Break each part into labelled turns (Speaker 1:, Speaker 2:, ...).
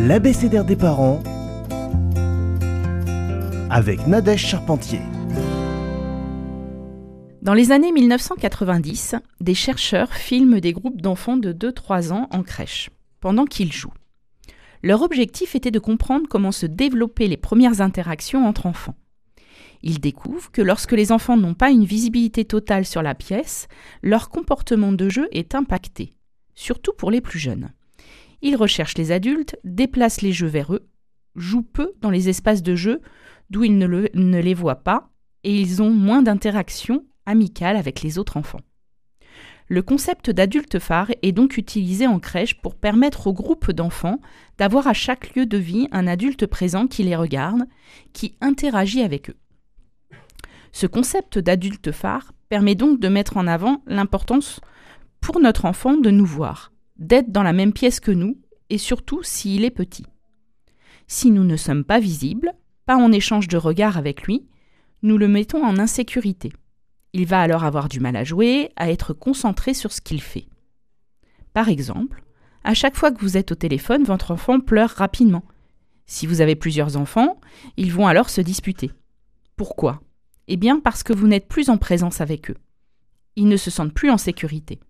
Speaker 1: l'abécédaire des parents avec Nadège Charpentier.
Speaker 2: Dans les années 1990, des chercheurs filment des groupes d'enfants de 2-3 ans en crèche, pendant qu'ils jouent. Leur objectif était de comprendre comment se développer les premières interactions entre enfants. Ils découvrent que lorsque les enfants n'ont pas une visibilité totale sur la pièce, leur comportement de jeu est impacté, surtout pour les plus jeunes. Ils recherchent les adultes, déplacent les jeux vers eux, jouent peu dans les espaces de jeu d'où ils ne, les voient pas, et ils ont moins d'interactions amicales avec les autres enfants. Le concept d'adulte phare est donc utilisé en crèche pour permettre aux groupes d'enfants d'avoir à chaque lieu de vie un adulte présent qui les regarde, qui interagit avec eux. Ce concept d'adulte phare permet donc de mettre en avant l'importance pour notre enfant de nous voir, d'être dans la même pièce que nous, et surtout s'il est petit. Si nous ne sommes pas visibles, pas en échange de regard avec lui, nous le mettons en insécurité. Il va alors avoir du mal à jouer, à être concentré sur ce qu'il fait. Par exemple, à chaque fois que vous êtes au téléphone, votre enfant pleure rapidement. Si vous avez plusieurs enfants, ils vont alors se disputer. Pourquoi? Eh bien parce que vous n'êtes plus en présence avec eux. Ils ne se sentent plus en sécurité.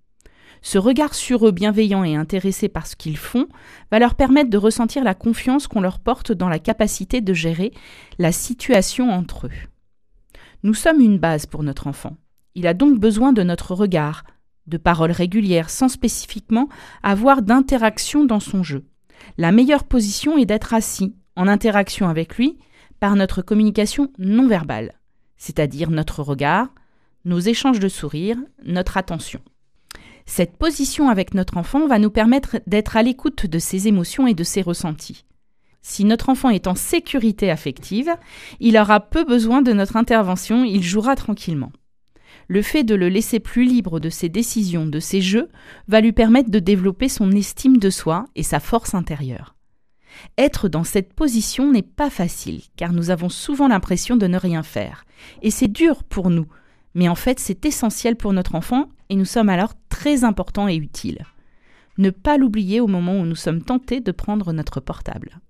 Speaker 2: Ce regard sur eux bienveillant et intéressé par ce qu'ils font va leur permettre de ressentir la confiance qu'on leur porte dans la capacité de gérer la situation entre eux. Nous sommes une base pour notre enfant. Il a donc besoin de notre regard, de paroles régulières sans spécifiquement avoir d'interaction dans son jeu. La meilleure position est d'être assis, en interaction avec lui, par notre communication non verbale, c'est-à-dire notre regard, nos échanges de sourires, notre attention. Cette position avec notre enfant va nous permettre d'être à l'écoute de ses émotions et de ses ressentis. Si notre enfant est en sécurité affective, il aura peu besoin de notre intervention, il jouera tranquillement. Le fait de le laisser plus libre de ses décisions, de ses jeux, va lui permettre de développer son estime de soi et sa force intérieure. Être dans cette position n'est pas facile, car nous avons souvent l'impression de ne rien faire. Et c'est dur pour nous, mais en fait c'est essentiel pour notre enfant et nous sommes alors très importants et utiles. Ne pas l'oublier au moment où nous sommes tentés de prendre notre portable.